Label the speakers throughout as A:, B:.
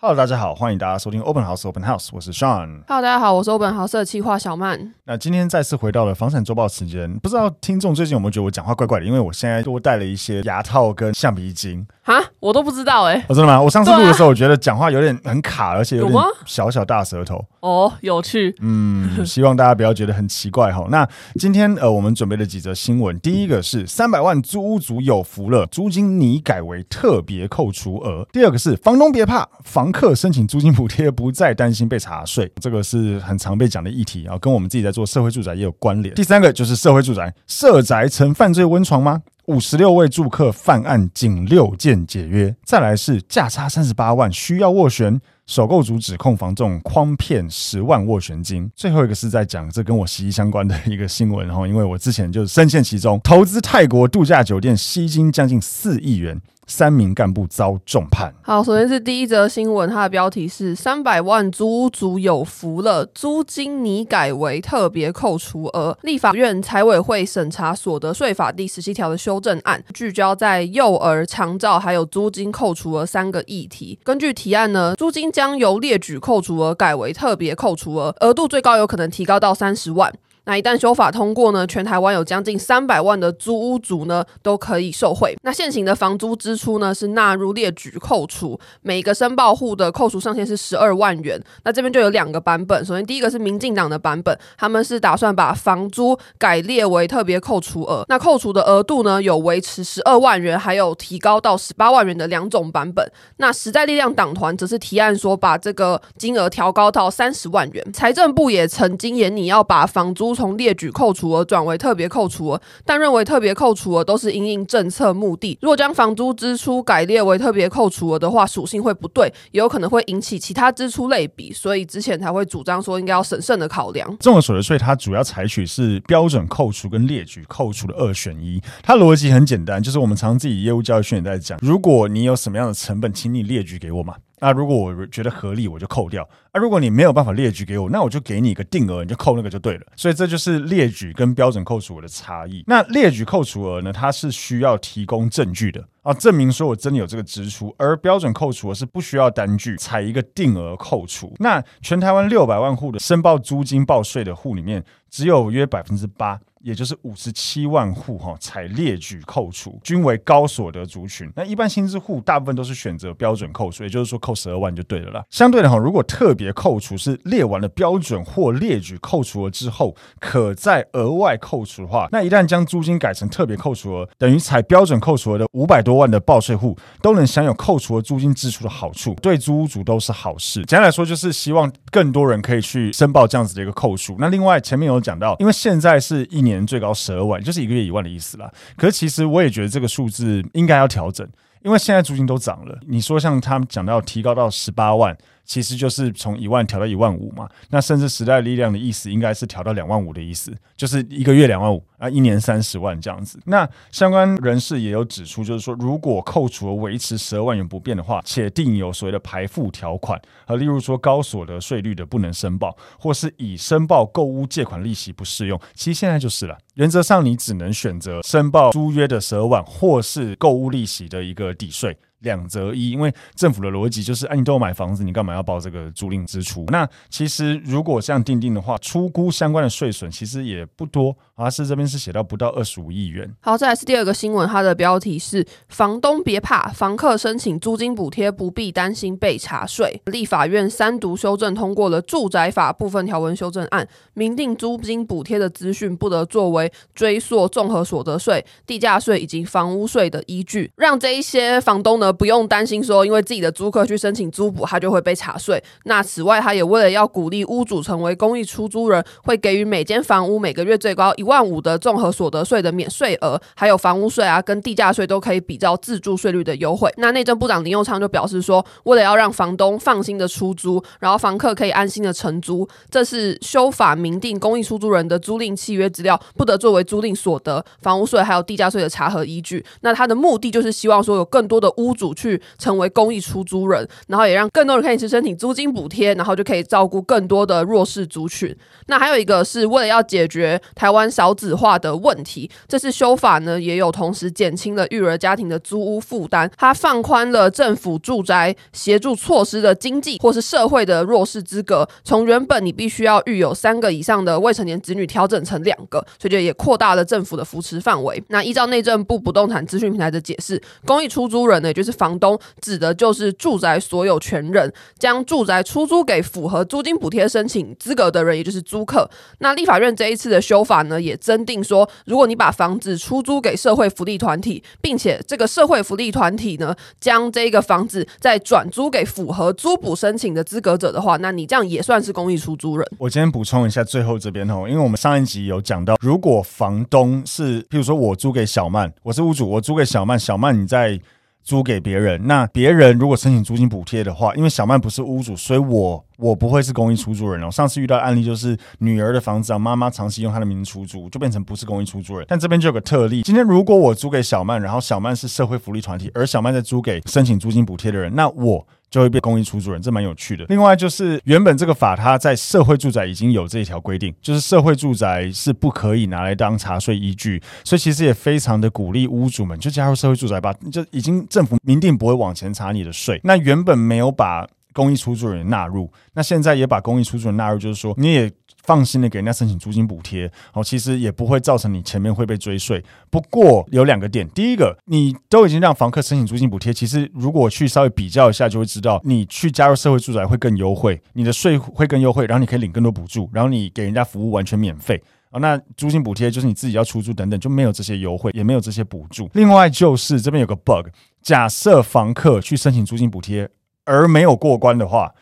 A: Hello，大家好，欢迎大家收听 Open House Open House，我是 Sean。
B: Hello，大家好，我是 Open House 的企划小曼。
A: 那今天再次回到了房产周报时间，不知道听众最近有没有觉得我讲话怪怪的？因为我现在多带了一些牙套跟橡皮筋。
B: 哈，我都不知道哎、欸，
A: 我、哦、真的吗？我上次录的时候，我觉得讲话有点很卡，而且有点小小大舌头。
B: 哦，有趣。
A: 嗯，希望大家不要觉得很奇怪哈。那今天呃，我们准备了几则新闻。第一个是三百万租屋族有福了，租金拟改为特别扣除额。第二个是房东别怕，房客申请租金补贴不再担心被查税，这个是很常被讲的议题啊，跟我们自己在做社会住宅也有关联。第三个就是社会住宅，社宅成犯罪温床吗？五十六位住客犯案，仅六件解约。再来是价差三十八万，需要斡旋。首购族指控房仲诓骗十万斡旋金。最后一个是在讲这跟我息息相关的一个新闻，然后因为我之前就深陷其中，投资泰国度假酒店吸金将近四亿元。三名干部遭重判。
B: 好，首先是第一则新闻，它的标题是“三百万租屋族有福了，租金拟改为特别扣除额”。立法院财委会审查所得税法第十七条的修正案，聚焦在幼儿、长照还有租金扣除额三个议题。根据提案呢，租金将由列举扣除额改为特别扣除额，额度最高有可能提高到三十万。那一旦修法通过呢，全台湾有将近三百万的租屋族呢都可以受惠。那现行的房租支出呢是纳入列举扣除，每个申报户的扣除上限是十二万元。那这边就有两个版本，首先第一个是民进党的版本，他们是打算把房租改列为特别扣除额，那扣除的额度呢有维持十二万元，还有提高到十八万元的两种版本。那时代力量党团则是提案说把这个金额调高到三十万元。财政部也曾经研拟要把房租从列举扣除额转为特别扣除额，但认为特别扣除额都是因应政策目的。如果将房租支出改列为特别扣除额的话，属性会不对，也有可能会引起其他支出类比，所以之前才会主张说应该要审慎的考量。
A: 综合所得税它主要采取是标准扣除跟列举扣除的二选一，它逻辑很简单，就是我们常自己业务教育训也在讲，如果你有什么样的成本，请你列举给我嘛。那如果我觉得合理，我就扣掉。那如果你没有办法列举给我，那我就给你一个定额，你就扣那个就对了。所以这就是列举跟标准扣除额的差异。那列举扣除额呢，它是需要提供证据的啊，证明说我真的有这个支出。而标准扣除额是不需要单据，采一个定额扣除。那全台湾六百万户的申报租金报税的户里面，只有约百分之八。也就是五十七万户哈，采列举扣除，均为高所得族群。那一般薪资户大部分都是选择标准扣除，也就是说扣十二万就对了啦。相对的哈，如果特别扣除是列完了标准或列举扣除额之后，可再额外扣除的话，那一旦将租金改成特别扣除额，等于采标准扣除额的五百多万的报税户都能享有扣除额租金支出的好处，对租屋族都是好事。简单来说，就是希望更多人可以去申报这样子的一个扣除。那另外前面有讲到，因为现在是一年。年最高十二万，就是一个月一万的意思啦。可是其实我也觉得这个数字应该要调整，因为现在租金都涨了。你说像他们讲到提高到十八万。其实就是从一万调到一万五嘛，那甚至时代力量的意思应该是调到两万五的意思，就是一个月两万五啊，一年三十万这样子。那相关人士也有指出，就是说如果扣除额维持十二万元不变的话，且定有所谓的排付条款，和例如说高所得税率的不能申报，或是已申报购物借款利息不适用，其实现在就是了。原则上你只能选择申报租约的十二万，或是购物利息的一个抵税。两择一，因为政府的逻辑就是，哎、啊，你都有买房子，你干嘛要报这个租赁支出？那其实如果这样定定的话，出估相关的税损其实也不多啊，是这边是写到不到二十五亿元。
B: 好，再来是第二个新闻，它的标题是“房东别怕，房客申请租金补贴不必担心被查税”。立法院三读修正通过了住宅法部分条文修正案，明定租金补贴的资讯不得作为追溯综合所得税、地价税以及房屋税的依据，让这一些房东呢不用担心说，因为自己的租客去申请租补，他就会被查税。那此外，他也为了要鼓励屋主成为公益出租人，会给予每间房屋每个月最高一万五的综合所得税的免税额，还有房屋税啊跟地价税都可以比照自住税率的优惠。那内政部长林佑昌就表示说，为了要让房东放心的出租，然后房客可以安心的承租，这是修法明定公益出租人的租赁契约资料不得作为租赁所得、房屋税还有地价税的查核依据。那他的目的就是希望说有更多的屋主去成为公益出租人，然后也让更多人可以去申请租金补贴，然后就可以照顾更多的弱势族群。那还有一个是为了要解决台湾少子化的问题，这次修法呢也有同时减轻了育儿家庭的租屋负担，它放宽了政府住宅协助措施的经济或是社会的弱势资格，从原本你必须要育有三个以上的未成年子女调整成两个，所以就也扩大了政府的扶持范围。那依照内政部不动产资讯平台的解释，公益出租人呢，也就是房东，指的就是住宅所有权人，将住宅出租给符合租金补贴申请资格的人，也就是租客。那立法院这一次的修法呢，也增定说，如果你把房子出租给社会福利团体，并且这个社会福利团体呢，将这个房子再转租给符合租补申请的资格者的话，那你这样也算是公益出租人。
A: 我今天补充一下最后这边哦，因为我们上一集有讲到，如果房东是，譬如说我租给小曼，我是屋主，我租给小曼，小曼你在。租给别人，那别人如果申请租金补贴的话，因为小曼不是屋主，所以我我不会是公益出租人哦。上次遇到案例就是女儿的房子啊，妈妈长期用她的名字出租，就变成不是公益出租人。但这边就有个特例，今天如果我租给小曼，然后小曼是社会福利团体，而小曼在租给申请租金补贴的人，那我。就会变公益出租人，这蛮有趣的。另外就是原本这个法它在社会住宅已经有这一条规定，就是社会住宅是不可以拿来当查税依据，所以其实也非常的鼓励屋主们就加入社会住宅吧，就已经政府明定不会往前查你的税。那原本没有把公益出租人纳入，那现在也把公益出租人纳入，就是说你也。放心的给人家申请租金补贴，好，其实也不会造成你前面会被追税。不过有两个点，第一个，你都已经让房客申请租金补贴，其实如果去稍微比较一下，就会知道你去加入社会住宅会更优惠，你的税会更优惠，然后你可以领更多补助，然后你给人家服务完全免费啊。那租金补贴就是你自己要出租等等，就没有这些优惠，也没有这些补助。另外就是这边有个 bug，假设房客去申请租金补贴而没有过关的话。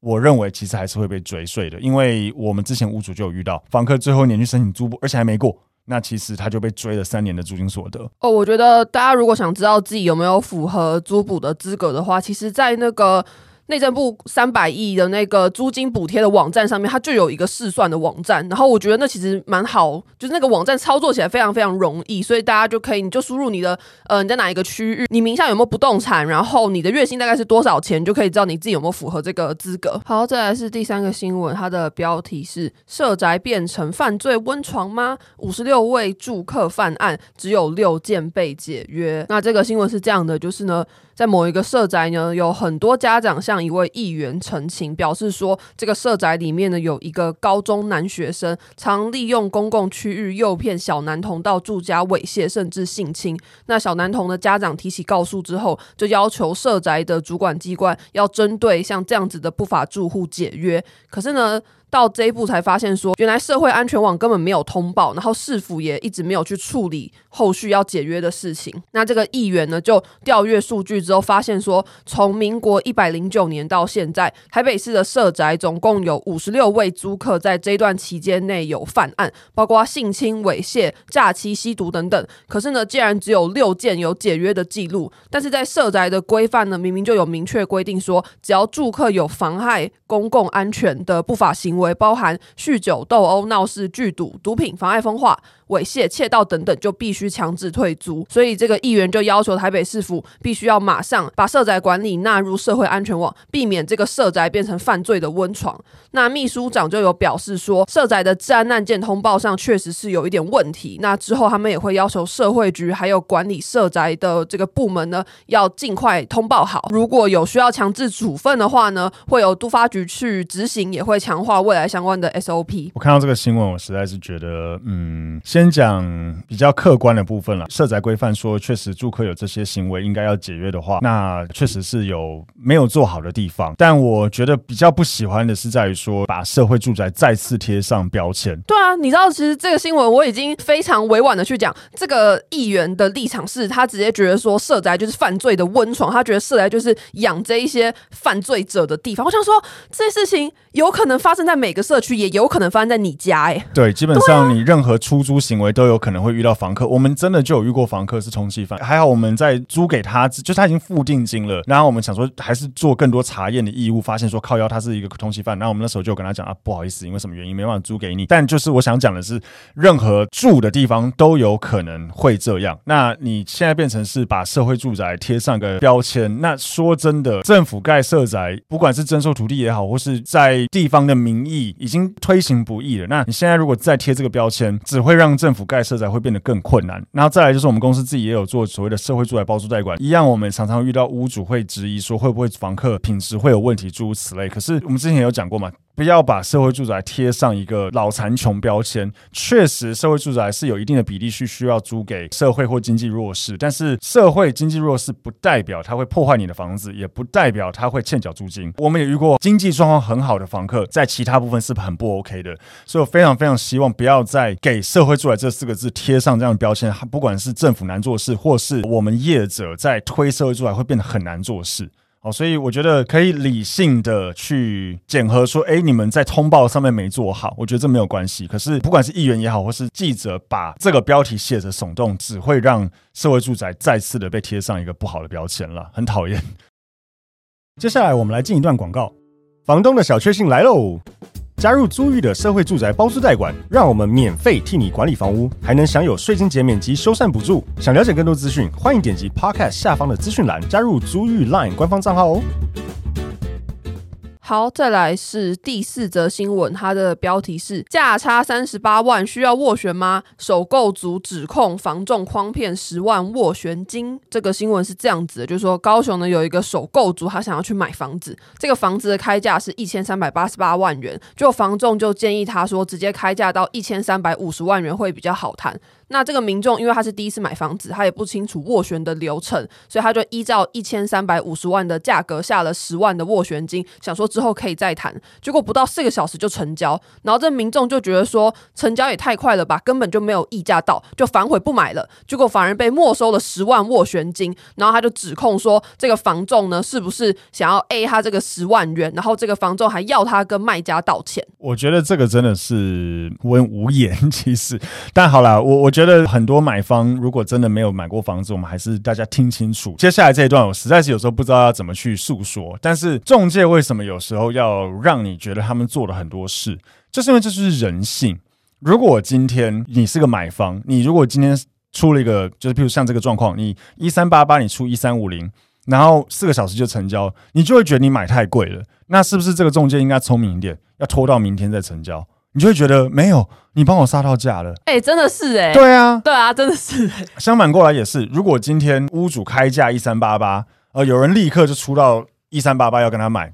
A: 我认为其实还是会被追税的，因为我们之前屋主就有遇到房客最后一年去申请租补，而且还没过，那其实他就被追了三年的租金所得。
B: 哦，我觉得大家如果想知道自己有没有符合租补的资格的话，其实，在那个。内政部三百亿的那个租金补贴的网站上面，它就有一个试算的网站，然后我觉得那其实蛮好，就是那个网站操作起来非常非常容易，所以大家就可以，你就输入你的呃你在哪一个区域，你名下有没有不动产，然后你的月薪大概是多少钱，就可以知道你自己有没有符合这个资格。好，再来是第三个新闻，它的标题是“社宅变成犯罪温床吗？五十六位住客犯案，只有六件被解约”。那这个新闻是这样的，就是呢。在某一个社宅呢，有很多家长向一位议员澄清，表示说，这个社宅里面呢，有一个高中男学生，常利用公共区域诱骗小男童到住家猥亵，甚至性侵。那小男童的家长提起告诉之后，就要求社宅的主管机关要针对像这样子的不法住户解约。可是呢，到这一步才发现说，原来社会安全网根本没有通报，然后市府也一直没有去处理后续要解约的事情。那这个议员呢，就调阅数据之后发现说，从民国一百零九年到现在，台北市的社宅总共有五十六位租客在这段期间内有犯案，包括性侵、猥亵、诈欺、吸毒等等。可是呢，竟然只有六件有解约的记录。但是在社宅的规范呢，明明就有明确规定说，只要住客有妨害公共安全的不法行为。为包含酗酒、斗殴、闹事、聚赌、毒品、妨碍风化。猥亵、窃盗等等，就必须强制退租。所以这个议员就要求台北市府必须要马上把社宅管理纳入社会安全网，避免这个社宅变成犯罪的温床。那秘书长就有表示说，社宅的治安案件通报上确实是有一点问题。那之后他们也会要求社会局还有管理社宅的这个部门呢，要尽快通报好。如果有需要强制处分的话呢，会有都发局去执行，也会强化未来相关的 SOP。
A: 我看到这个新闻，我实在是觉得，嗯。先讲比较客观的部分了。社宅规范说，确实住客有这些行为应该要解约的话，那确实是有没有做好的地方。但我觉得比较不喜欢的是在于说，把社会住宅再次贴上标签。
B: 对啊，你知道，其实这个新闻我已经非常委婉的去讲，这个议员的立场是他直接觉得说，社宅就是犯罪的温床，他觉得社宅就是养这一些犯罪者的地方。我想说，这些事情有可能发生在每个社区，也有可能发生在你家，欸。哎，
A: 对，基本上你任何出租行为都有可能会遇到房客。我们真的就有遇过房客是通缉犯，还好我们在租给他，就是他已经付定金了，然后我们想说还是做更多查验的义务，发现说靠腰他是一个通缉犯，然后我们那时候就跟他讲啊，不好意思，因为什么原因没办法租给你。但就是我想讲的是，任何住的地方都有可能会这样。那你现在变成是把社会住宅贴上个标签，那说真的，政府盖社宅，不管是征收土地也好，或是在地方的民意已经推行不易了。那你现在如果再贴这个标签，只会让政府盖社宅会变得更困难。然后再来就是我们公司自己也有做所谓的社会住宅包租代管，一样我们常常遇到屋主会质疑说会不会房客品质会有问题，诸如此类。可是我们之前有讲过嘛。不要把社会住宅贴上一个老残穷标签。确实，社会住宅是有一定的比例是需要租给社会或经济弱势，但是社会经济弱势不代表他会破坏你的房子，也不代表他会欠缴租金。我们也遇过经济状况很好的房客，在其他部分是很不 OK 的。所以我非常非常希望不要再给社会住宅这四个字贴上这样的标签。不管是政府难做事，或是我们业者在推社会住宅会变得很难做事。哦，所以我觉得可以理性的去检核，说，哎，你们在通报上面没做好，我觉得这没有关系。可是，不管是议员也好，或是记者，把这个标题写着耸动，只会让社会住宅再次的被贴上一个不好的标签了，很讨厌。
C: 接下来，我们来进一段广告，房东的小确幸来喽。加入租玉的社会住宅包租代管，让我们免费替你管理房屋，还能享有税金减免及修缮补助。想了解更多资讯，欢迎点击 Podcast 下方的资讯栏，加入租玉 Line 官方账号哦。
B: 好，再来是第四则新闻，它的标题是价差三十八万需要斡旋吗？首购族指控房仲诓骗十万斡旋金。这个新闻是这样子的，就是说高雄呢有一个首购族，他想要去买房子，这个房子的开价是一千三百八十八万元，就房仲就建议他说直接开价到一千三百五十万元会比较好谈。那这个民众，因为他是第一次买房子，他也不清楚斡旋的流程，所以他就依照一千三百五十万的价格下了十万的斡旋金，想说之后可以再谈。结果不到四个小时就成交，然后这民众就觉得说成交也太快了吧，根本就没有溢价到，就反悔不买了。结果反而被没收了十万斡旋金，然后他就指控说这个房仲呢是不是想要 A 他这个十万元，然后这个房仲还要他跟卖家道歉。
A: 我觉得这个真的是问无言，其实。但好了，我我。觉得很多买方如果真的没有买过房子，我们还是大家听清楚。接下来这一段，我实在是有时候不知道要怎么去诉说。但是中介为什么有时候要让你觉得他们做了很多事，就是因为这就是人性。如果今天你是个买方，你如果今天出了一个，就是譬如像这个状况，你一三八八，你出一三五零，然后四个小时就成交，你就会觉得你买太贵了。那是不是这个中介应该聪明一点，要拖到明天再成交？你就会觉得没有，你帮我杀到价了。
B: 哎、欸，真的是哎、欸。
A: 对啊，
B: 对啊，真的是、欸。
A: 相反过来也是，如果今天屋主开价一三八八，呃，有人立刻就出到一三八八要跟他买，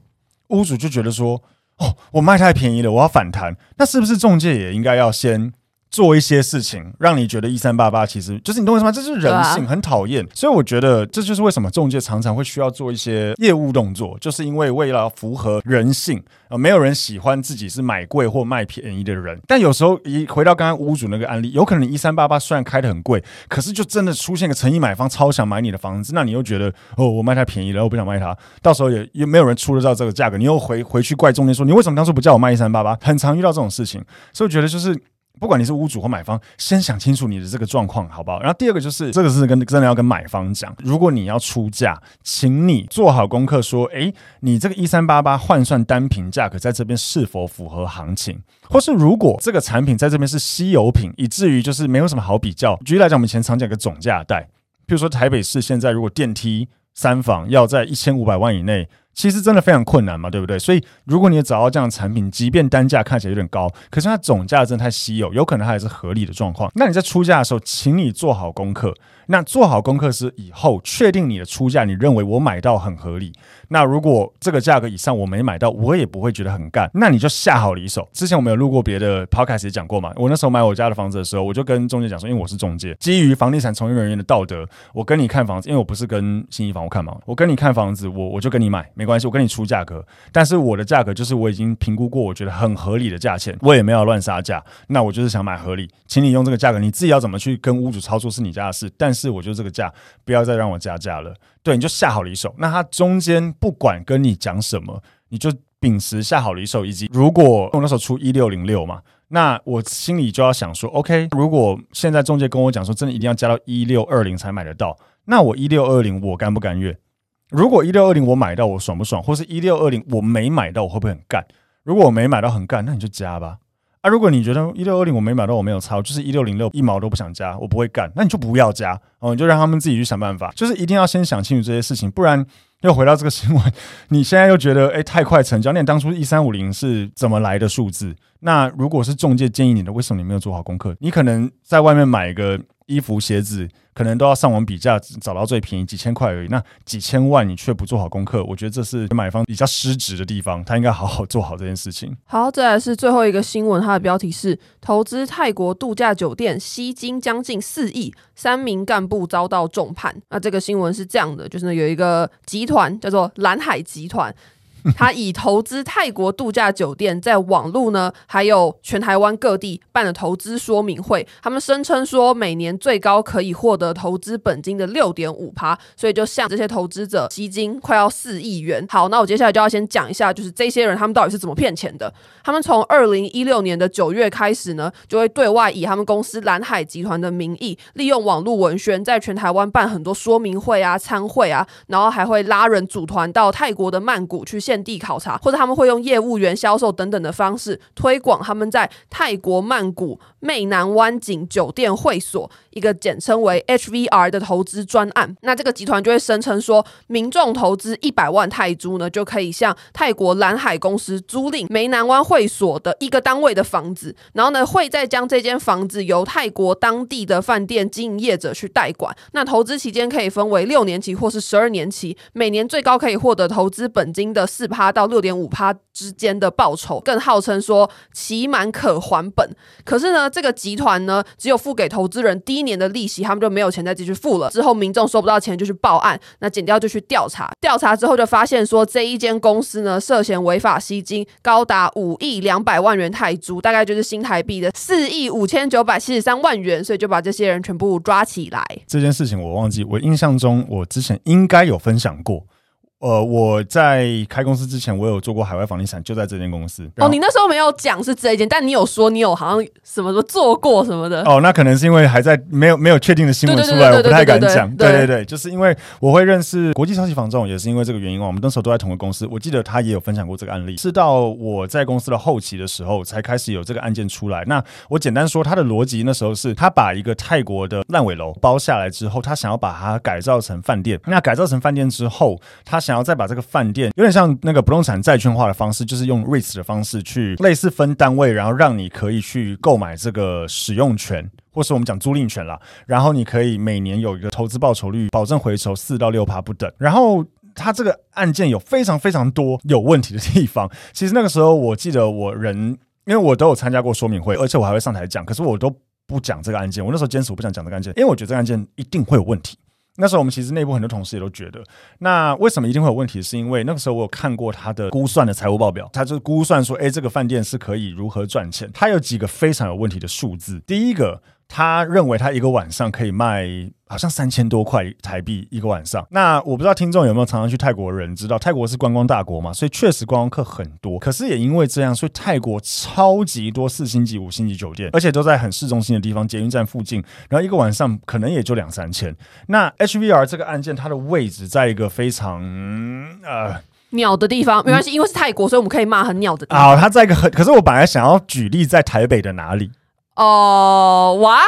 A: 屋主就觉得说，哦，我卖太便宜了，我要反弹。那是不是中介也应该要先？做一些事情，让你觉得一三八八其实就是你懂我意思吗？这是人性，很讨厌。所以我觉得这就是为什么中介常常会需要做一些业务动作，就是因为为了符合人性，呃，没有人喜欢自己是买贵或卖便宜的人。但有时候一回到刚刚屋主那个案例，有可能一三八八虽然开的很贵，可是就真的出现个诚意买方超想买你的房子，那你又觉得哦，我卖太便宜了，我不想卖它，到时候也也没有人出得到这个价格，你又回回去怪中介说你为什么当初不叫我卖一三八八？很常遇到这种事情，所以我觉得就是。不管你是屋主或买方，先想清楚你的这个状况，好不好？然后第二个就是，这个是跟真的要跟买方讲，如果你要出价，请你做好功课，说，诶，你这个一三八八换算单品价格在这边是否符合行情？或是如果这个产品在这边是稀有品，以至于就是没有什么好比较。举例来讲，我们以前常讲一个总价带，比如说台北市现在如果电梯三房要在一千五百万以内。其实真的非常困难嘛，对不对？所以如果你找到这样的产品，即便单价看起来有点高，可是它总价真的太稀有，有可能它也是合理的状况。那你在出价的时候，请你做好功课。那做好功课是以后确定你的出价，你认为我买到很合理。那如果这个价格以上我没买到，我也不会觉得很干。那你就下好离手。之前我们有录过别的 podcast 也讲过嘛。我那时候买我家的房子的时候，我就跟中介讲说，因为我是中介，基于房地产从业人员的道德，我跟你看房子，因为我不是跟新一房屋看嘛，我跟你看房子，我我就跟你买，没关系，我跟你出价格。但是我的价格就是我已经评估过，我觉得很合理的价钱，我也没有乱杀价。那我就是想买合理，请你用这个价格，你自己要怎么去跟屋主操作是你家的事。但是我就这个价，不要再让我加价了。对，你就下好离手。那他中间不管跟你讲什么，你就秉持下好离手。以及如果我那时候出一六零六嘛，那我心里就要想说，OK，如果现在中介跟我讲说，真的一定要加到一六二零才买得到，那我一六二零我甘不甘愿？如果一六二零我买到我爽不爽？或是一六二零我没买到我会不会很干？如果我没买到很干，那你就加吧。啊，如果你觉得一六二零我没买到我没有差，就是一六零六一毛都不想加，我不会干，那你就不要加哦，你就让他们自己去想办法，就是一定要先想清楚这些事情，不然又回到这个新闻，你现在又觉得哎太快成交，那你当初一三五零是怎么来的数字？那如果是中介建议你的，为什么你没有做好功课？你可能在外面买一个衣服鞋子。可能都要上网比价，找到最便宜几千块而已。那几千万你却不做好功课，我觉得这是买方比较失职的地方。他应该好好做好这件事情。
B: 好，再来是最后一个新闻，它的标题是：投资泰国度假酒店吸金将近四亿，三名干部遭到重判。那这个新闻是这样的，就是呢有一个集团叫做蓝海集团。他以投资泰国度假酒店，在网络呢，还有全台湾各地办了投资说明会。他们声称说，每年最高可以获得投资本金的六点五趴，所以就向这些投资者吸金快要四亿元。好，那我接下来就要先讲一下，就是这些人他们到底是怎么骗钱的。他们从二零一六年的九月开始呢，就会对外以他们公司蓝海集团的名义，利用网络文宣，在全台湾办很多说明会啊、参会啊，然后还会拉人组团到泰国的曼谷去现遍地考察，或者他们会用业务员销售等等的方式推广他们在泰国曼谷湄南湾景酒店会所一个简称为 HVR 的投资专案。那这个集团就会声称说，民众投资一百万泰铢呢，就可以向泰国蓝海公司租赁湄南湾会所的一个单位的房子，然后呢，会再将这间房子由泰国当地的饭店经营业者去代管。那投资期间可以分为六年期或是十二年期，每年最高可以获得投资本金的四趴到。六点五趴之间的报酬，更号称说期满可还本。可是呢，这个集团呢，只有付给投资人第一年的利息，他们就没有钱再继续付了。之后民众收不到钱就去报案，那减掉就去调查，调查之后就发现说，这一间公司呢，涉嫌违法吸金，高达五亿两百万元泰铢，大概就是新台币的四亿五千九百七十三万元，所以就把这些人全部抓起来。
A: 这件事情我忘记，我印象中我之前应该有分享过。呃，我在开公司之前，我有做过海外房地产，就在这间公司。
B: 哦，你那时候没有讲是这一间，但你有说你有好像什么什么做过什么的。
A: 哦，那可能是因为还在没有没有确定的新闻出来，我不太敢讲。对对对，就是因为我会认识国际超级房仲，也是因为这个原因哦。我们那时候都在同个公司，我记得他也有分享过这个案例。是到我在公司的后期的时候，才开始有这个案件出来。那我简单说，他的逻辑那时候是他把一个泰国的烂尾楼包下来之后，他想要把它改造成饭店。那改造成饭店之后，他想要再把这个饭店有点像那个不动产债券化的方式，就是用 REITs 的方式去类似分单位，然后让你可以去购买这个使用权，或是我们讲租赁权啦。然后你可以每年有一个投资报酬率，保证回酬四到六趴不等。然后他这个案件有非常非常多有问题的地方。其实那个时候我记得我人，因为我都有参加过说明会，而且我还会上台讲，可是我都不讲这个案件。我那时候坚持我不想讲这个案件，因为我觉得这个案件一定会有问题。那时候我们其实内部很多同事也都觉得，那为什么一定会有问题？是因为那个时候我有看过他的估算的财务报表，他就估算说，诶，这个饭店是可以如何赚钱。他有几个非常有问题的数字，第一个。他认为他一个晚上可以卖好像三千多块台币一个晚上。那我不知道听众有没有常常去泰国的人知道，泰国是观光大国嘛，所以确实观光客很多。可是也因为这样，所以泰国超级多四星级、五星级酒店，而且都在很市中心的地方，捷运站附近。然后一个晚上可能也就两三千。那 HVR 这个案件，它的位置在一个非常呃
B: 鸟的地方，没关系，因为是泰国，所以我们可以骂很鸟的地方。
A: 啊，它在一个很……可是我本来想要举例在台北的哪里？
B: 哦，哇，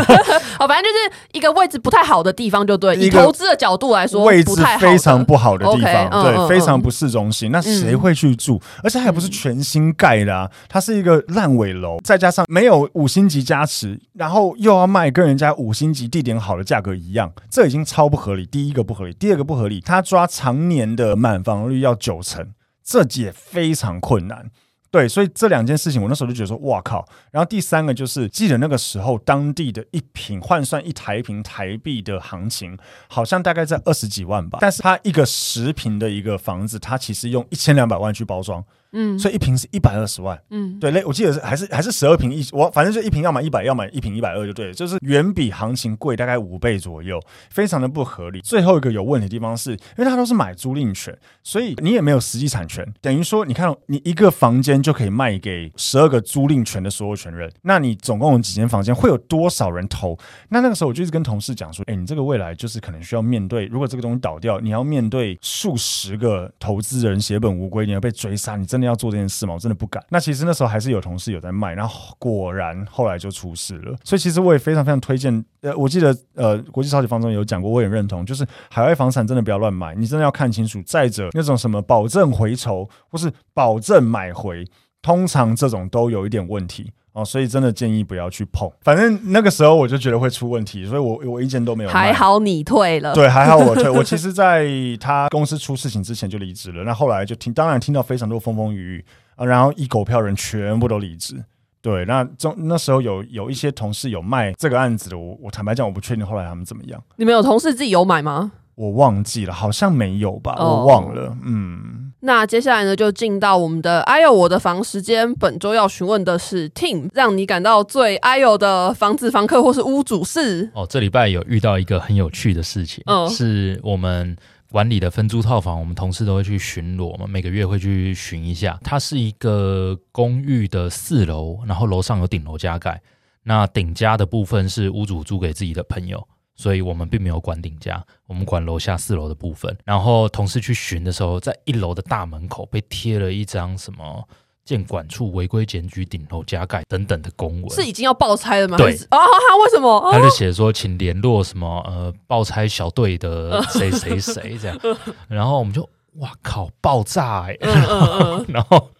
B: 哦，反正就是一个位置不太好的地方，就对。以投资的角度来说，
A: 位置非常不好的地方，okay, 对，嗯、非常不市中心。嗯、那谁会去住？而且还不是全新盖的啊，它是一个烂尾楼，再加上没有五星级加持，然后又要卖跟人家五星级地点好的价格一样，这已经超不合理。第一个不合理，第二个不合理，他抓常年的满房率要九成，这也非常困难。对，所以这两件事情，我那时候就觉得说，哇靠！然后第三个就是，记得那个时候当地的一平换算一台平台币的行情，好像大概在二十几万吧。但是它一个十平的一个房子，它其实用一千两百万去包装。嗯，所以一瓶是一百二十万，嗯，对，那我记得是还是还是十二瓶一，我反正就一瓶要买一百，要买一瓶一百二就对了，就是远比行情贵大概五倍左右，非常的不合理。最后一个有问题的地方是，因为它都是买租赁权，所以你也没有实际产权，等于说你看你一个房间就可以卖给十二个租赁权的所有权人，那你总共有几间房间，会有多少人投？那那个时候我就一直跟同事讲说，哎，你这个未来就是可能需要面对，如果这个东西倒掉，你要面对数十个投资人血本无归，你要被追杀，你真的要做这件事吗？我真的不敢。那其实那时候还是有同事有在卖，然后果然后来就出事了。所以其实我也非常非常推荐。呃，我记得呃，国际超级房中有讲过，我也认同，就是海外房产真的不要乱买，你真的要看清楚。再者，那种什么保证回酬或是保证买回，通常这种都有一点问题。哦，所以真的建议不要去碰。反正那个时候我就觉得会出问题，所以我我一件都没有。
B: 还好你退了。
A: 对，还好我退。我其 实在他公司出事情之前就离职了。那后来就听，当然听到非常多风风雨雨啊，然后一狗票人全部都离职。对，那中那时候有有一些同事有卖这个案子的，我我坦白讲，我不确定后来他们怎么样。
B: 你们有同事自己有买吗？
A: 我忘记了，好像没有吧，哦、我忘了。嗯。
B: 那接下来呢，就进到我们的哎呦我的房时间。本周要询问的是 Tim，让你感到最哎呦的房子、房客或是屋主是？
D: 哦，这礼拜有遇到一个很有趣的事情，嗯，是我们管理的分租套房，我们同事都会去巡逻嘛，每个月会去巡一下。它是一个公寓的四楼，然后楼上有顶楼加盖，那顶加的部分是屋主租给自己的朋友。所以我们并没有管顶家，我们管楼下四楼的部分。然后同事去巡的时候，在一楼的大门口被贴了一张什么建管处违规检举顶楼加盖等等的公文，
B: 是已经要爆拆了吗？
D: 对
B: 啊，他为什么？
D: 他就写说，请联络什么呃爆拆小队的谁谁谁这样。然后我们就哇靠，爆炸哎、欸！然后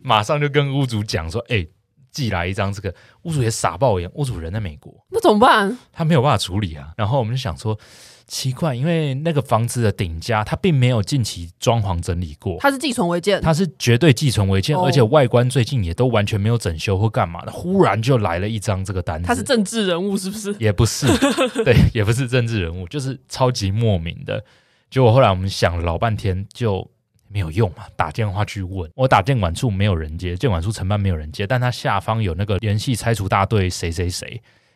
D: 马上就跟屋主讲说，哎、欸。寄来一张这个，屋主也傻爆眼，屋主人在美国，
B: 那怎么办？
D: 他没有办法处理啊。然后我们就想说，奇怪，因为那个房子的顶家，他并没有近期装潢整理过，
B: 他是寄存违建，
D: 他是绝对寄存违建，
B: 哦、
D: 而且外观最近也都完全没有整修或干嘛的。忽然就来了一张这个单子，
B: 他是政治人物是不是？
D: 也不是，对，也不是政治人物，就是超级莫名的。结果后来我们想了老半天，就。没有用嘛，打电话去问，我打建管处没有人接，建管处承办没有人接，但他下方有那个联系拆除大队谁谁谁，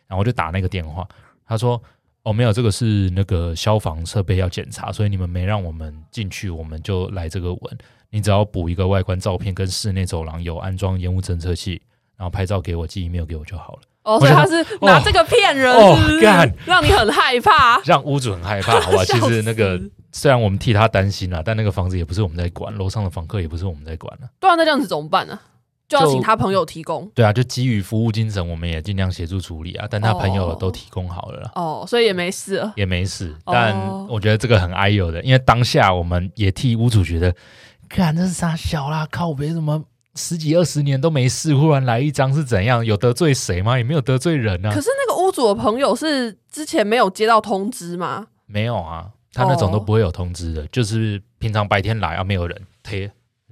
D: 然后我就打那个电话，他说哦没有，这个是那个消防设备要检查，所以你们没让我们进去，我们就来这个文，你只要补一个外观照片跟室内走廊有安装烟雾侦测器，然后拍照给我寄 email 给我就好了。
B: 哦，所以他是拿这个骗人让你很害怕，
D: 让屋主很害怕，好吧？其实那个。虽然我们替他担心了，但那个房子也不是我们在管，楼上的房客也不是我们在管了。
B: 对啊，那这样子怎么办呢？啊？就要请他朋友提供。
D: 对啊，就基于服务精神，我们也尽量协助处理啊。但他朋友都提供好了啦。
B: 哦，哦，所以也没事了，
D: 也没事。但我觉得这个很哎呦的，因为当下我们也替屋主觉得，看这是啥小啦，靠别什么十几二十年都没事，忽然来一张是怎样？有得罪谁吗？也没有得罪人啊。
B: 可是那个屋主的朋友是之前没有接到通知吗？
D: 没有啊。他那种都不会有通知的，oh. 就是平常白天来啊，没有人贴，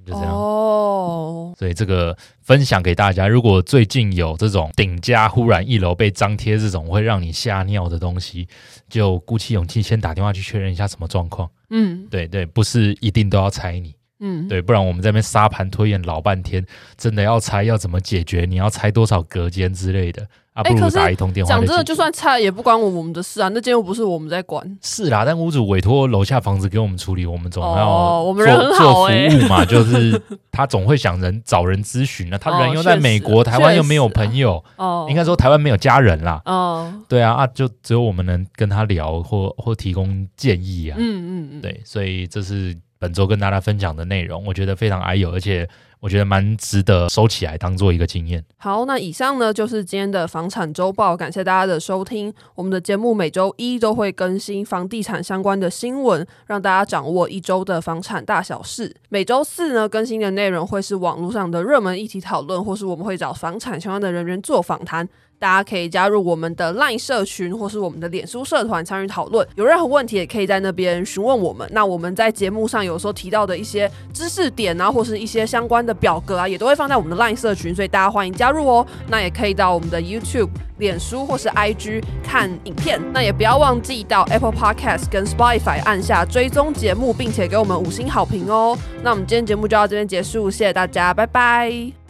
D: 就这样。哦，oh. 所以这个分享给大家，如果最近有这种顶家忽然一楼被张贴这种会让你吓尿的东西，就鼓起勇气先打电话去确认一下什么状况。嗯，对对，不是一定都要拆你。嗯，对，不然我们在那边沙盘推演老半天，真的要拆要怎么解决？你要拆多少隔间之类的？啊，不如打一通电话。
B: 讲真的，就算拆也不关我我们的事啊，那间又不是我们在管。
D: 是啦，但屋主委托楼下房子给我们处理，我们总要做、
B: 哦、我们人很好、欸、
D: 做服务嘛，就是他总会想人找人咨询啊。他人又在美国，哦、台湾又没有朋友，哦，应该说台湾没有家人啦。哦，对啊，啊，就只有我们能跟他聊或或提供建议啊。嗯嗯嗯，对，所以这是。本周跟大家分享的内容，我觉得非常哎有，而且。我觉得蛮值得收起来当做一个经验。
B: 好，那以上呢就是今天的房产周报，感谢大家的收听。我们的节目每周一都会更新房地产相关的新闻，让大家掌握一周的房产大小事。每周四呢更新的内容会是网络上的热门议题讨论，或是我们会找房产相关的人员做访谈。大家可以加入我们的 LINE 社群，或是我们的脸书社团参与讨论。有任何问题也可以在那边询问我们。那我们在节目上有时候提到的一些知识点啊，或是一些相关的表格啊，也都会放在我们的 LINE 社群，所以大家欢迎加入哦。那也可以到我们的 YouTube、脸书或是 IG 看影片。那也不要忘记到 Apple Podcast 跟 Spotify 按下追踪节目，并且给我们五星好评哦。那我们今天节目就到这边结束，谢谢大家，拜拜。